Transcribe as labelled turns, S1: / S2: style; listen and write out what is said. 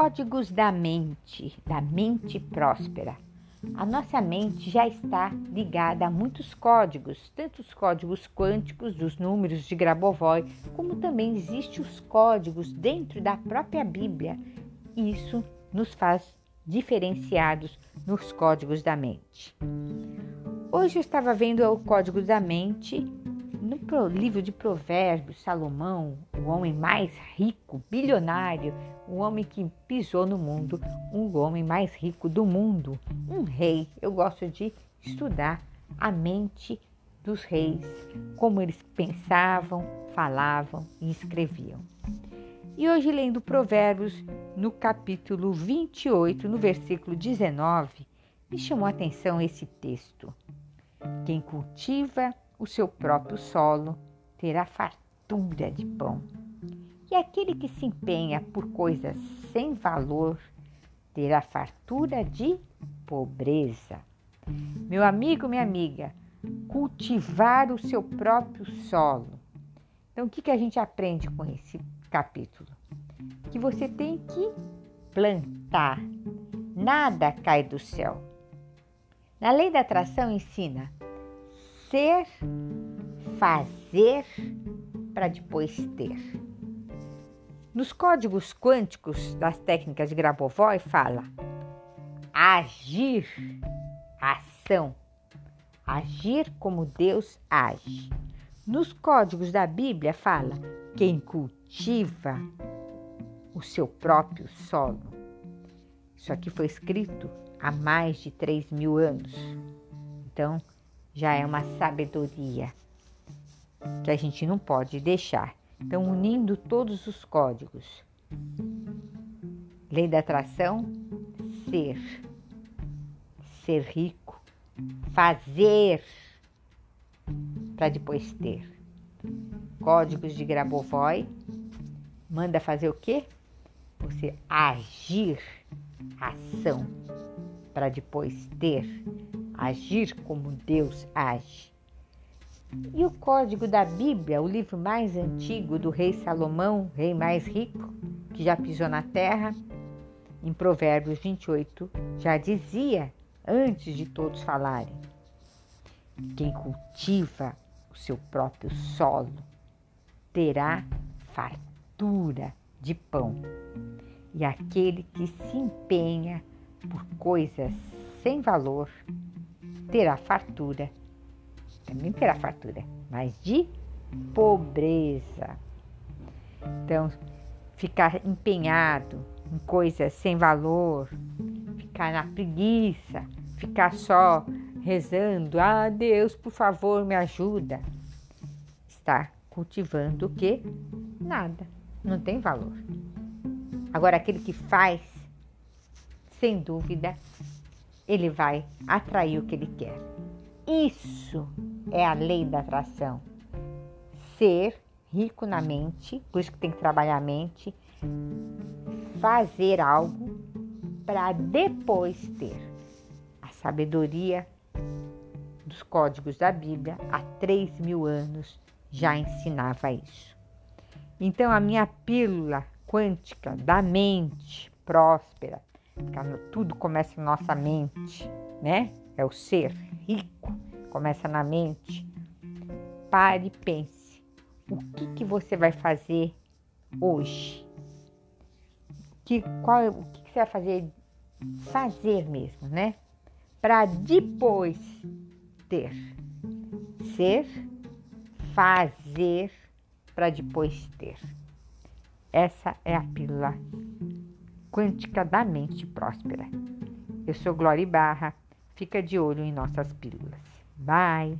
S1: Códigos da mente, da mente próspera. A nossa mente já está ligada a muitos códigos, tanto os códigos quânticos dos números de Grabovoi, como também existem os códigos dentro da própria Bíblia. Isso nos faz diferenciados nos códigos da mente. Hoje eu estava vendo o código da mente no livro de Provérbios, Salomão, o homem mais rico, bilionário, o homem que pisou no mundo, o homem mais rico do mundo, um rei. Eu gosto de estudar a mente dos reis, como eles pensavam, falavam e escreviam. E hoje, lendo Provérbios, no capítulo 28, no versículo 19, me chamou a atenção esse texto. Quem cultiva o seu próprio solo terá fartura de pão. E aquele que se empenha por coisas sem valor terá fartura de pobreza. Meu amigo, minha amiga, cultivar o seu próprio solo. Então, o que, que a gente aprende com esse capítulo? Que você tem que plantar, nada cai do céu. Na lei da atração ensina ser, fazer para depois ter. Nos códigos quânticos das técnicas de Grabovoi fala agir, ação, agir como Deus age. Nos códigos da Bíblia fala quem cultiva o seu próprio solo. Isso aqui foi escrito há mais de 3 mil anos. Então, já é uma sabedoria que a gente não pode deixar. Então, unindo todos os códigos. Lei da atração, ser. Ser rico, fazer para depois ter. Códigos de Grabovoi manda fazer o quê? Você agir, ação, para depois ter agir como Deus age. E o código da Bíblia, o livro mais antigo do rei Salomão, rei mais rico, que já pisou na terra, em Provérbios 28, já dizia, antes de todos falarem: quem cultiva o seu próprio solo terá fartura de pão, e aquele que se empenha por coisas sem valor terá fartura. Também terá fartura, mas de pobreza. Então, ficar empenhado em coisas sem valor, ficar na preguiça, ficar só rezando, ah Deus, por favor, me ajuda. Está cultivando o que? Nada, não tem valor. Agora, aquele que faz, sem dúvida, ele vai atrair o que ele quer. Isso é a lei da atração. Ser rico na mente, por isso que tem que trabalhar a mente, fazer algo para depois ter. A sabedoria dos códigos da Bíblia há três mil anos já ensinava isso. Então, a minha pílula quântica da mente próspera tudo começa na nossa mente, né? É o ser rico, começa na mente. Pare e pense. O que, que você vai fazer hoje? Que, qual, o que, que você vai fazer? Fazer mesmo, né? Para depois ter. Ser, fazer para depois ter. Essa é a pílula quântica da mente próspera. Eu sou Glória Barra. Fica de olho em nossas pílulas. Bye!